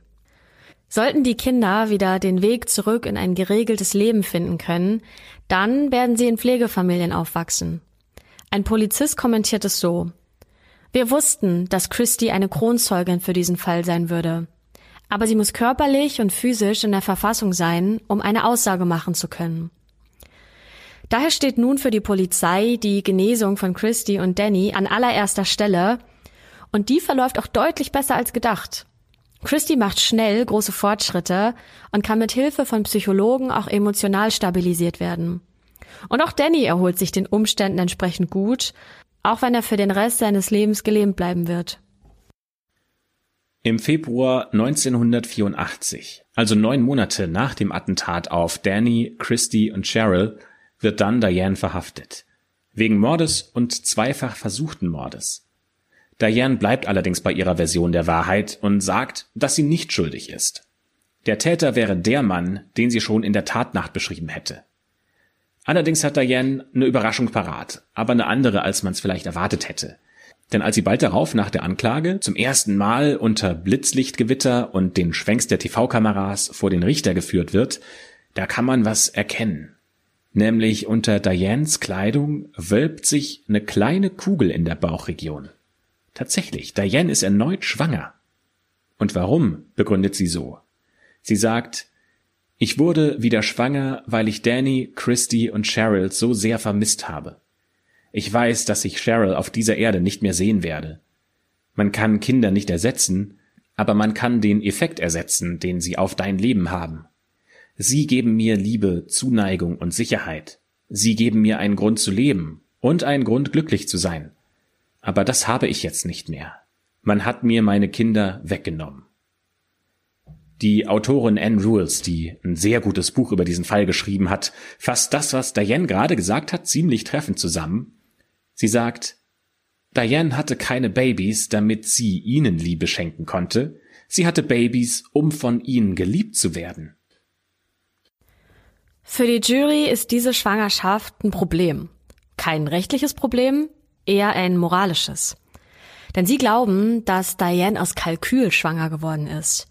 Sollten die Kinder wieder den Weg zurück in ein geregeltes Leben finden können, dann werden sie in Pflegefamilien aufwachsen. Ein Polizist kommentiert es so. Wir wussten, dass Christy eine Kronzeugin für diesen Fall sein würde aber sie muss körperlich und physisch in der Verfassung sein, um eine Aussage machen zu können. Daher steht nun für die Polizei die Genesung von Christy und Danny an allererster Stelle und die verläuft auch deutlich besser als gedacht. Christy macht schnell große Fortschritte und kann mit Hilfe von Psychologen auch emotional stabilisiert werden. Und auch Danny erholt sich den Umständen entsprechend gut, auch wenn er für den Rest seines Lebens gelähmt bleiben wird. Im Februar 1984, also neun Monate nach dem Attentat auf Danny, Christy und Cheryl, wird dann Diane verhaftet. Wegen Mordes und zweifach versuchten Mordes. Diane bleibt allerdings bei ihrer Version der Wahrheit und sagt, dass sie nicht schuldig ist. Der Täter wäre der Mann, den sie schon in der Tatnacht beschrieben hätte. Allerdings hat Diane eine Überraschung parat, aber eine andere, als man es vielleicht erwartet hätte. Denn als sie bald darauf nach der Anklage zum ersten Mal unter Blitzlichtgewitter und den Schwenks der TV-Kameras vor den Richter geführt wird, da kann man was erkennen. Nämlich unter Dianes Kleidung wölbt sich eine kleine Kugel in der Bauchregion. Tatsächlich, Diane ist erneut schwanger. Und warum, begründet sie so. Sie sagt, ich wurde wieder schwanger, weil ich Danny, Christy und Cheryl so sehr vermisst habe. Ich weiß, dass ich Cheryl auf dieser Erde nicht mehr sehen werde. Man kann Kinder nicht ersetzen, aber man kann den Effekt ersetzen, den sie auf dein Leben haben. Sie geben mir Liebe, Zuneigung und Sicherheit. Sie geben mir einen Grund zu leben und einen Grund glücklich zu sein. Aber das habe ich jetzt nicht mehr. Man hat mir meine Kinder weggenommen. Die Autorin Anne Rules, die ein sehr gutes Buch über diesen Fall geschrieben hat, fasst das, was Diane gerade gesagt hat, ziemlich treffend zusammen. Sie sagt, Diane hatte keine Babys, damit sie ihnen Liebe schenken konnte. Sie hatte Babys, um von ihnen geliebt zu werden. Für die Jury ist diese Schwangerschaft ein Problem. Kein rechtliches Problem, eher ein moralisches. Denn sie glauben, dass Diane aus Kalkül schwanger geworden ist.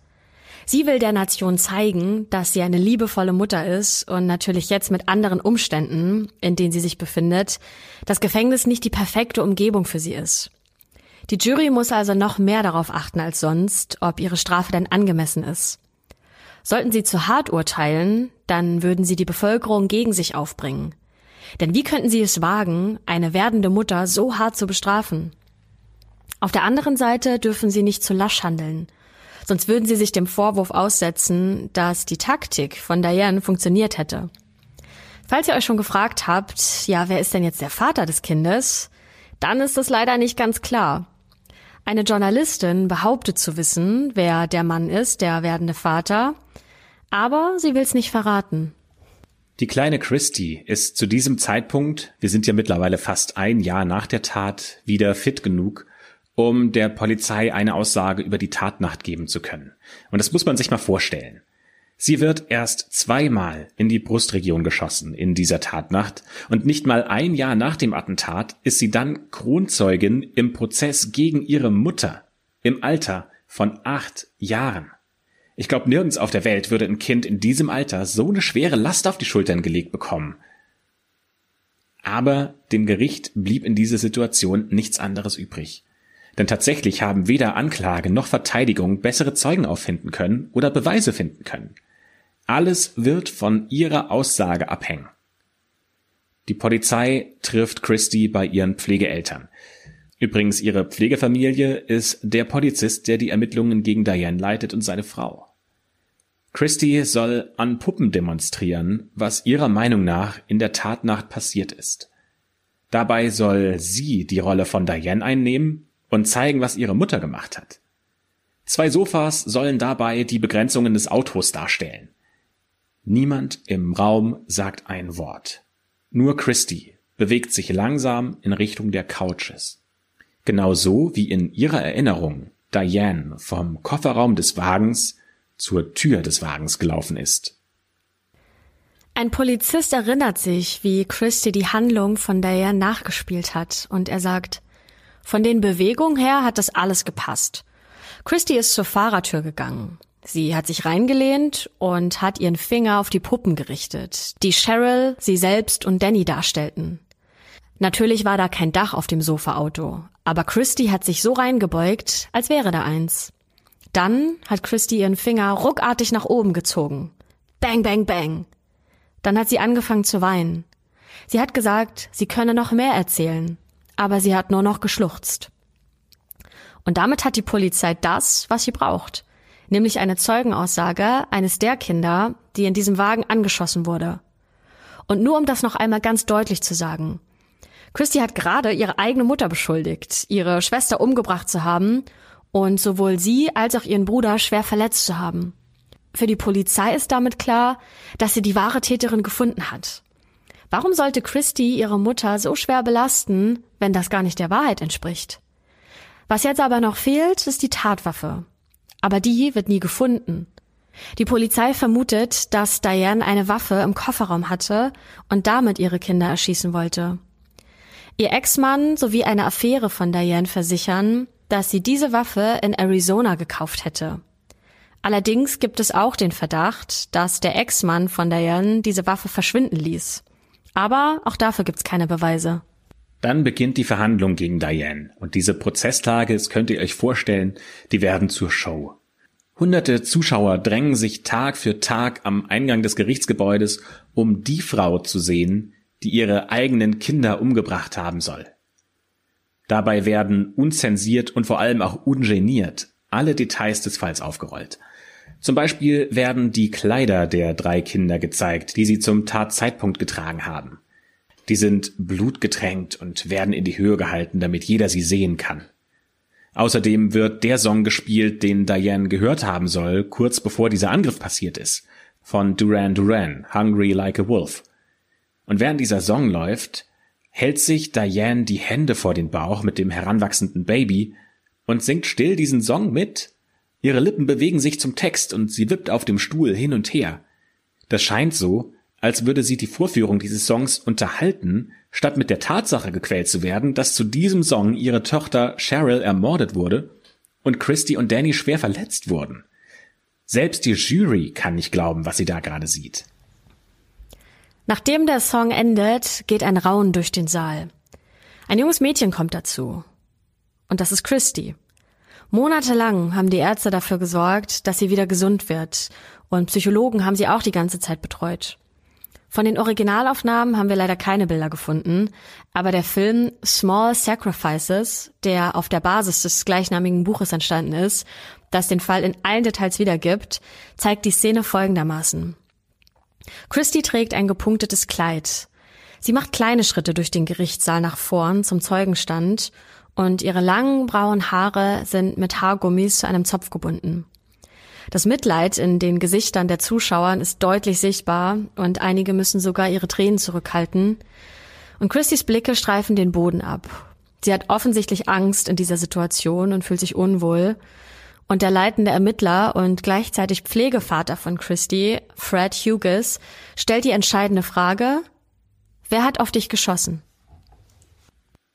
Sie will der Nation zeigen, dass sie eine liebevolle Mutter ist und natürlich jetzt mit anderen Umständen, in denen sie sich befindet, das Gefängnis nicht die perfekte Umgebung für sie ist. Die Jury muss also noch mehr darauf achten als sonst, ob ihre Strafe denn angemessen ist. Sollten sie zu hart urteilen, dann würden sie die Bevölkerung gegen sich aufbringen. Denn wie könnten sie es wagen, eine werdende Mutter so hart zu bestrafen? Auf der anderen Seite dürfen sie nicht zu lasch handeln Sonst würden sie sich dem Vorwurf aussetzen, dass die Taktik von Diane funktioniert hätte. Falls ihr euch schon gefragt habt, ja, wer ist denn jetzt der Vater des Kindes? Dann ist es leider nicht ganz klar. Eine Journalistin behauptet zu wissen, wer der Mann ist, der werdende Vater, aber sie will es nicht verraten. Die kleine Christy ist zu diesem Zeitpunkt, wir sind ja mittlerweile fast ein Jahr nach der Tat, wieder fit genug, um der Polizei eine Aussage über die Tatnacht geben zu können. Und das muss man sich mal vorstellen. Sie wird erst zweimal in die Brustregion geschossen in dieser Tatnacht und nicht mal ein Jahr nach dem Attentat ist sie dann Kronzeugin im Prozess gegen ihre Mutter im Alter von acht Jahren. Ich glaube, nirgends auf der Welt würde ein Kind in diesem Alter so eine schwere Last auf die Schultern gelegt bekommen. Aber dem Gericht blieb in dieser Situation nichts anderes übrig. Denn tatsächlich haben weder Anklage noch Verteidigung bessere Zeugen auffinden können oder Beweise finden können. Alles wird von ihrer Aussage abhängen. Die Polizei trifft Christy bei ihren Pflegeeltern. Übrigens, ihre Pflegefamilie ist der Polizist, der die Ermittlungen gegen Diane leitet und seine Frau. Christy soll an Puppen demonstrieren, was ihrer Meinung nach in der Tatnacht passiert ist. Dabei soll sie die Rolle von Diane einnehmen und zeigen, was ihre Mutter gemacht hat. Zwei Sofas sollen dabei die Begrenzungen des Autos darstellen. Niemand im Raum sagt ein Wort. Nur Christy bewegt sich langsam in Richtung der Couches. Genauso wie in ihrer Erinnerung Diane vom Kofferraum des Wagens zur Tür des Wagens gelaufen ist. Ein Polizist erinnert sich, wie Christy die Handlung von Diane nachgespielt hat, und er sagt, von den Bewegungen her hat das alles gepasst. Christy ist zur Fahrertür gegangen. Sie hat sich reingelehnt und hat ihren Finger auf die Puppen gerichtet, die Cheryl, sie selbst und Danny darstellten. Natürlich war da kein Dach auf dem Sofaauto, aber Christy hat sich so reingebeugt, als wäre da eins. Dann hat Christy ihren Finger ruckartig nach oben gezogen. Bang, bang, bang. Dann hat sie angefangen zu weinen. Sie hat gesagt, sie könne noch mehr erzählen aber sie hat nur noch geschluchzt. Und damit hat die Polizei das, was sie braucht, nämlich eine Zeugenaussage eines der Kinder, die in diesem Wagen angeschossen wurde. Und nur um das noch einmal ganz deutlich zu sagen. Christy hat gerade ihre eigene Mutter beschuldigt, ihre Schwester umgebracht zu haben und sowohl sie als auch ihren Bruder schwer verletzt zu haben. Für die Polizei ist damit klar, dass sie die wahre Täterin gefunden hat. Warum sollte Christy ihre Mutter so schwer belasten, wenn das gar nicht der Wahrheit entspricht? Was jetzt aber noch fehlt, ist die Tatwaffe. Aber die wird nie gefunden. Die Polizei vermutet, dass Diane eine Waffe im Kofferraum hatte und damit ihre Kinder erschießen wollte. Ihr Ex-Mann sowie eine Affäre von Diane versichern, dass sie diese Waffe in Arizona gekauft hätte. Allerdings gibt es auch den Verdacht, dass der Ex-Mann von Diane diese Waffe verschwinden ließ. Aber auch dafür gibt's keine Beweise. Dann beginnt die Verhandlung gegen Diane und diese Prozesstage, das könnt ihr euch vorstellen, die werden zur Show. Hunderte Zuschauer drängen sich Tag für Tag am Eingang des Gerichtsgebäudes, um die Frau zu sehen, die ihre eigenen Kinder umgebracht haben soll. Dabei werden unzensiert und vor allem auch ungeniert alle Details des Falls aufgerollt. Zum Beispiel werden die Kleider der drei Kinder gezeigt, die sie zum Tatzeitpunkt getragen haben. Die sind blutgetränkt und werden in die Höhe gehalten, damit jeder sie sehen kann. Außerdem wird der Song gespielt, den Diane gehört haben soll, kurz bevor dieser Angriff passiert ist, von Duran Duran, Hungry Like a Wolf. Und während dieser Song läuft, hält sich Diane die Hände vor den Bauch mit dem heranwachsenden Baby und singt still diesen Song mit. Ihre Lippen bewegen sich zum Text und sie wippt auf dem Stuhl hin und her. Das scheint so, als würde sie die Vorführung dieses Songs unterhalten, statt mit der Tatsache gequält zu werden, dass zu diesem Song ihre Tochter Cheryl ermordet wurde und Christy und Danny schwer verletzt wurden. Selbst die Jury kann nicht glauben, was sie da gerade sieht. Nachdem der Song endet, geht ein Raunen durch den Saal. Ein junges Mädchen kommt dazu. Und das ist Christy. Monatelang haben die Ärzte dafür gesorgt, dass sie wieder gesund wird. Und Psychologen haben sie auch die ganze Zeit betreut. Von den Originalaufnahmen haben wir leider keine Bilder gefunden, aber der Film Small Sacrifices, der auf der Basis des gleichnamigen Buches entstanden ist, das den Fall in allen Details wiedergibt, zeigt die Szene folgendermaßen. Christy trägt ein gepunktetes Kleid. Sie macht kleine Schritte durch den Gerichtssaal nach vorn zum Zeugenstand und ihre langen braunen Haare sind mit Haargummis zu einem Zopf gebunden. Das Mitleid in den Gesichtern der Zuschauern ist deutlich sichtbar und einige müssen sogar ihre Tränen zurückhalten. Und Christys Blicke streifen den Boden ab. Sie hat offensichtlich Angst in dieser Situation und fühlt sich unwohl. Und der leitende Ermittler und gleichzeitig Pflegevater von Christy, Fred Hughes, stellt die entscheidende Frage, wer hat auf dich geschossen?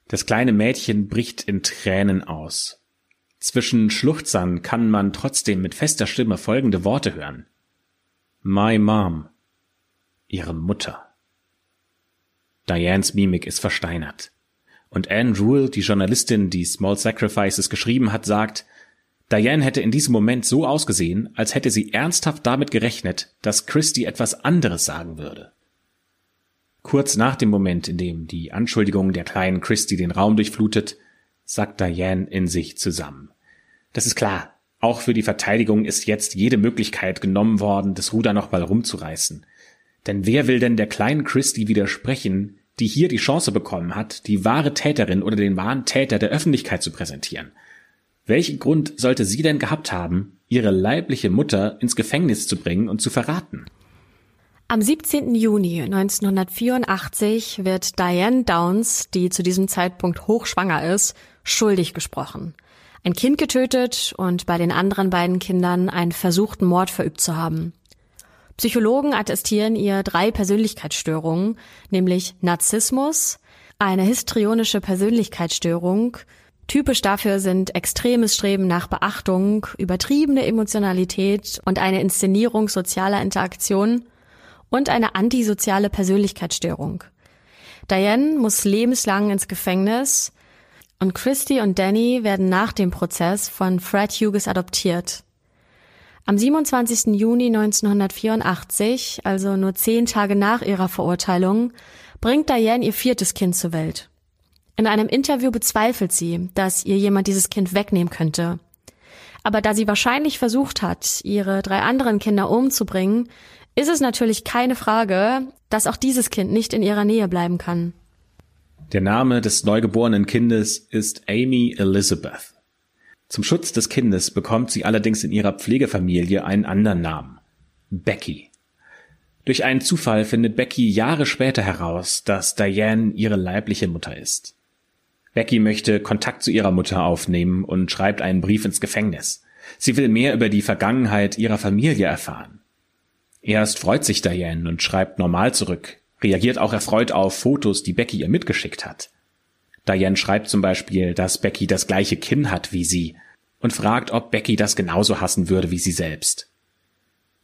Das kleine Mädchen bricht in Tränen aus. Zwischen Schluchzern kann man trotzdem mit fester Stimme folgende Worte hören. My mom. Ihre Mutter. Dianes Mimik ist versteinert. Und Anne Rule, die Journalistin, die Small Sacrifices geschrieben hat, sagt, Diane hätte in diesem Moment so ausgesehen, als hätte sie ernsthaft damit gerechnet, dass Christy etwas anderes sagen würde. Kurz nach dem Moment, in dem die Anschuldigung der kleinen Christy den Raum durchflutet, sagt Diane in sich zusammen. Das ist klar. Auch für die Verteidigung ist jetzt jede Möglichkeit genommen worden, das Ruder noch mal rumzureißen. Denn wer will denn der kleinen Christie widersprechen, die hier die Chance bekommen hat, die wahre Täterin oder den wahren Täter der Öffentlichkeit zu präsentieren? Welchen Grund sollte sie denn gehabt haben, ihre leibliche Mutter ins Gefängnis zu bringen und zu verraten? Am 17. Juni 1984 wird Diane Downs, die zu diesem Zeitpunkt hochschwanger ist, schuldig gesprochen. Ein Kind getötet und bei den anderen beiden Kindern einen versuchten Mord verübt zu haben. Psychologen attestieren ihr drei Persönlichkeitsstörungen, nämlich Narzissmus, eine histrionische Persönlichkeitsstörung, Typisch dafür sind extremes Streben nach Beachtung, übertriebene Emotionalität und eine Inszenierung sozialer Interaktion und eine antisoziale Persönlichkeitsstörung. Diane muss lebenslang ins Gefängnis und Christy und Danny werden nach dem Prozess von Fred Hughes adoptiert. Am 27. Juni 1984, also nur zehn Tage nach ihrer Verurteilung, bringt Diane ihr viertes Kind zur Welt. In einem Interview bezweifelt sie, dass ihr jemand dieses Kind wegnehmen könnte. Aber da sie wahrscheinlich versucht hat, ihre drei anderen Kinder umzubringen, ist es natürlich keine Frage, dass auch dieses Kind nicht in ihrer Nähe bleiben kann. Der Name des neugeborenen Kindes ist Amy Elizabeth. Zum Schutz des Kindes bekommt sie allerdings in ihrer Pflegefamilie einen anderen Namen. Becky. Durch einen Zufall findet Becky Jahre später heraus, dass Diane ihre leibliche Mutter ist. Becky möchte Kontakt zu ihrer Mutter aufnehmen und schreibt einen Brief ins Gefängnis. Sie will mehr über die Vergangenheit ihrer Familie erfahren. Erst freut sich Diane und schreibt normal zurück, reagiert auch erfreut auf Fotos, die Becky ihr mitgeschickt hat. Diane schreibt zum Beispiel, dass Becky das gleiche Kinn hat wie sie und fragt, ob Becky das genauso hassen würde wie sie selbst.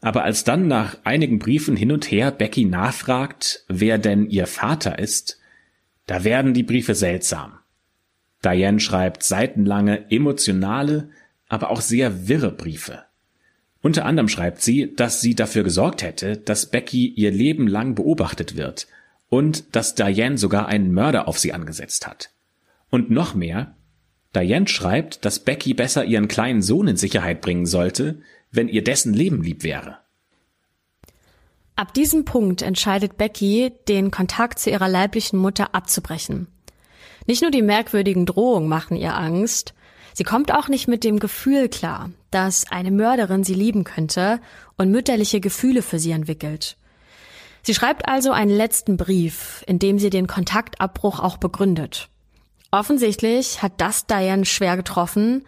Aber als dann nach einigen Briefen hin und her Becky nachfragt, wer denn ihr Vater ist, da werden die Briefe seltsam. Diane schreibt seitenlange, emotionale, aber auch sehr wirre Briefe. Unter anderem schreibt sie, dass sie dafür gesorgt hätte, dass Becky ihr Leben lang beobachtet wird und dass Diane sogar einen Mörder auf sie angesetzt hat. Und noch mehr, Diane schreibt, dass Becky besser ihren kleinen Sohn in Sicherheit bringen sollte, wenn ihr dessen Leben lieb wäre. Ab diesem Punkt entscheidet Becky, den Kontakt zu ihrer leiblichen Mutter abzubrechen. Nicht nur die merkwürdigen Drohungen machen ihr Angst, sie kommt auch nicht mit dem Gefühl klar, dass eine Mörderin sie lieben könnte und mütterliche Gefühle für sie entwickelt. Sie schreibt also einen letzten Brief, in dem sie den Kontaktabbruch auch begründet. Offensichtlich hat das Diane schwer getroffen,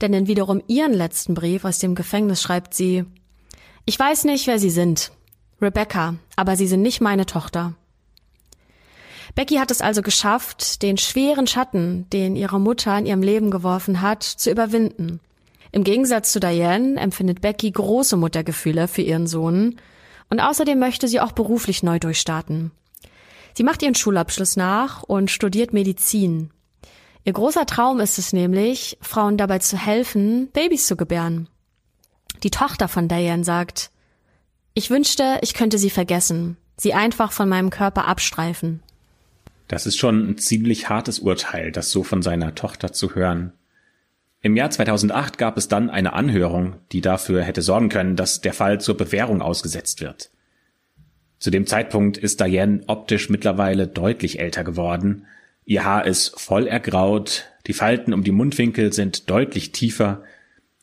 denn in wiederum ihren letzten Brief aus dem Gefängnis schreibt sie, ich weiß nicht, wer Sie sind, Rebecca, aber Sie sind nicht meine Tochter. Becky hat es also geschafft, den schweren Schatten, den ihre Mutter in ihrem Leben geworfen hat, zu überwinden. Im Gegensatz zu Diane empfindet Becky große Muttergefühle für ihren Sohn und außerdem möchte sie auch beruflich neu durchstarten. Sie macht ihren Schulabschluss nach und studiert Medizin. Ihr großer Traum ist es nämlich, Frauen dabei zu helfen, Babys zu gebären. Die Tochter von Diane sagt, ich wünschte, ich könnte sie vergessen, sie einfach von meinem Körper abstreifen. Das ist schon ein ziemlich hartes Urteil, das so von seiner Tochter zu hören. Im Jahr 2008 gab es dann eine Anhörung, die dafür hätte sorgen können, dass der Fall zur Bewährung ausgesetzt wird. Zu dem Zeitpunkt ist Diane optisch mittlerweile deutlich älter geworden. Ihr Haar ist voll ergraut, die Falten um die Mundwinkel sind deutlich tiefer,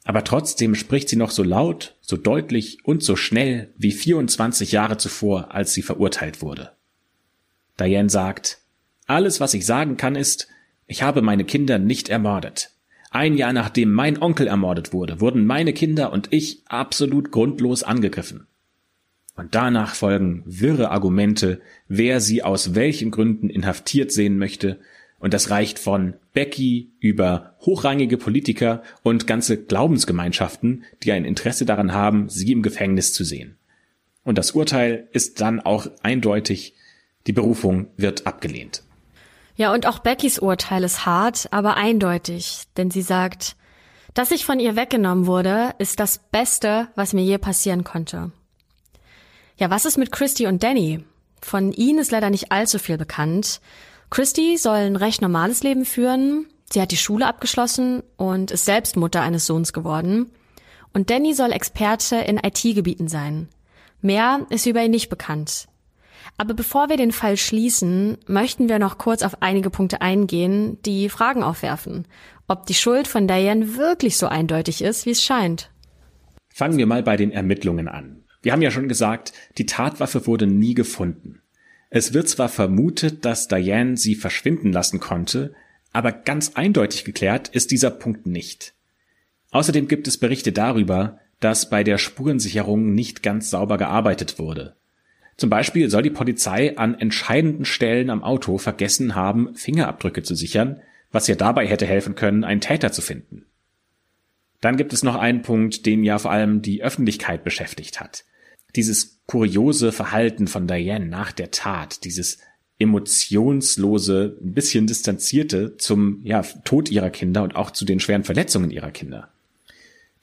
aber trotzdem spricht sie noch so laut, so deutlich und so schnell wie 24 Jahre zuvor, als sie verurteilt wurde. Diane sagt, alles, was ich sagen kann, ist, ich habe meine Kinder nicht ermordet. Ein Jahr nachdem mein Onkel ermordet wurde, wurden meine Kinder und ich absolut grundlos angegriffen. Und danach folgen wirre Argumente, wer sie aus welchen Gründen inhaftiert sehen möchte, und das reicht von Becky über hochrangige Politiker und ganze Glaubensgemeinschaften, die ein Interesse daran haben, sie im Gefängnis zu sehen. Und das Urteil ist dann auch eindeutig, die Berufung wird abgelehnt. Ja, und auch Beckys Urteil ist hart, aber eindeutig, denn sie sagt, dass ich von ihr weggenommen wurde, ist das Beste, was mir je passieren konnte. Ja, was ist mit Christy und Danny? Von ihnen ist leider nicht allzu viel bekannt. Christy soll ein recht normales Leben führen. Sie hat die Schule abgeschlossen und ist selbst Mutter eines Sohns geworden. Und Danny soll Experte in IT-Gebieten sein. Mehr ist über ihn nicht bekannt. Aber bevor wir den Fall schließen, möchten wir noch kurz auf einige Punkte eingehen, die Fragen aufwerfen. Ob die Schuld von Diane wirklich so eindeutig ist, wie es scheint. Fangen wir mal bei den Ermittlungen an. Wir haben ja schon gesagt, die Tatwaffe wurde nie gefunden. Es wird zwar vermutet, dass Diane sie verschwinden lassen konnte, aber ganz eindeutig geklärt ist dieser Punkt nicht. Außerdem gibt es Berichte darüber, dass bei der Spurensicherung nicht ganz sauber gearbeitet wurde. Zum Beispiel soll die Polizei an entscheidenden Stellen am Auto vergessen haben, Fingerabdrücke zu sichern, was ja dabei hätte helfen können, einen Täter zu finden. Dann gibt es noch einen Punkt, den ja vor allem die Öffentlichkeit beschäftigt hat. Dieses kuriose Verhalten von Diane nach der Tat, dieses emotionslose, ein bisschen distanzierte zum ja, Tod ihrer Kinder und auch zu den schweren Verletzungen ihrer Kinder.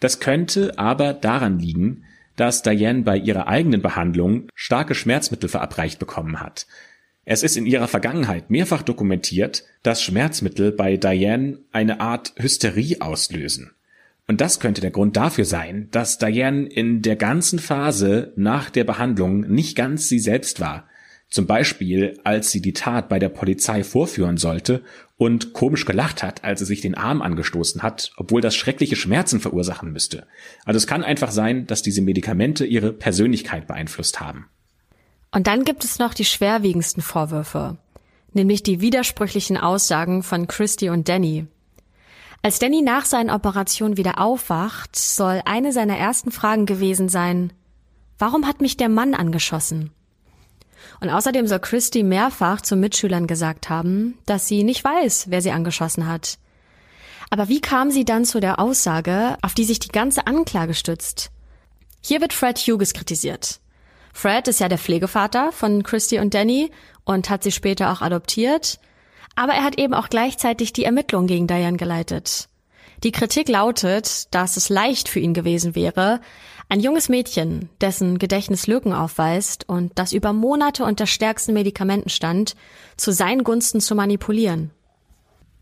Das könnte aber daran liegen, dass Diane bei ihrer eigenen Behandlung starke Schmerzmittel verabreicht bekommen hat. Es ist in ihrer Vergangenheit mehrfach dokumentiert, dass Schmerzmittel bei Diane eine Art Hysterie auslösen. Und das könnte der Grund dafür sein, dass Diane in der ganzen Phase nach der Behandlung nicht ganz sie selbst war, zum Beispiel, als sie die Tat bei der Polizei vorführen sollte und komisch gelacht hat, als sie sich den Arm angestoßen hat, obwohl das schreckliche Schmerzen verursachen müsste. Also es kann einfach sein, dass diese Medikamente ihre Persönlichkeit beeinflusst haben. Und dann gibt es noch die schwerwiegendsten Vorwürfe, nämlich die widersprüchlichen Aussagen von Christy und Danny. Als Danny nach seiner Operation wieder aufwacht, soll eine seiner ersten Fragen gewesen sein, warum hat mich der Mann angeschossen? Und außerdem soll Christy mehrfach zu Mitschülern gesagt haben, dass sie nicht weiß, wer sie angeschossen hat. Aber wie kam sie dann zu der Aussage, auf die sich die ganze Anklage stützt? Hier wird Fred Hughes kritisiert. Fred ist ja der Pflegevater von Christy und Danny und hat sie später auch adoptiert. Aber er hat eben auch gleichzeitig die Ermittlungen gegen Diane geleitet. Die Kritik lautet, dass es leicht für ihn gewesen wäre, ein junges Mädchen, dessen Gedächtnis Lücken aufweist und das über Monate unter stärksten Medikamenten stand, zu seinen Gunsten zu manipulieren.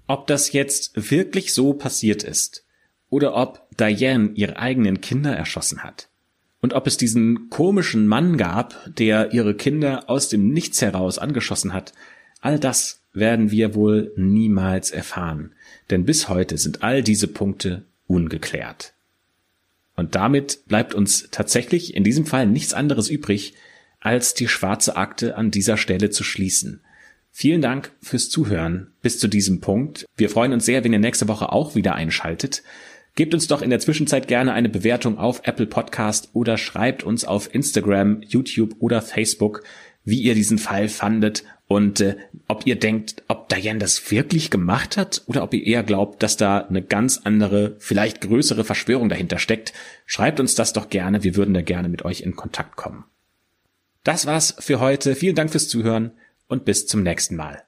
Ob das jetzt wirklich so passiert ist oder ob Diane ihre eigenen Kinder erschossen hat und ob es diesen komischen Mann gab, der ihre Kinder aus dem Nichts heraus angeschossen hat, all das werden wir wohl niemals erfahren, denn bis heute sind all diese Punkte ungeklärt. Und damit bleibt uns tatsächlich in diesem Fall nichts anderes übrig, als die schwarze Akte an dieser Stelle zu schließen. Vielen Dank fürs Zuhören bis zu diesem Punkt. Wir freuen uns sehr, wenn ihr nächste Woche auch wieder einschaltet. Gebt uns doch in der Zwischenzeit gerne eine Bewertung auf Apple Podcast oder schreibt uns auf Instagram, YouTube oder Facebook, wie ihr diesen Fall fandet und äh, ob ihr denkt, ob Diane das wirklich gemacht hat oder ob ihr eher glaubt, dass da eine ganz andere, vielleicht größere Verschwörung dahinter steckt. Schreibt uns das doch gerne, wir würden da gerne mit euch in Kontakt kommen. Das war's für heute. Vielen Dank fürs Zuhören und bis zum nächsten Mal.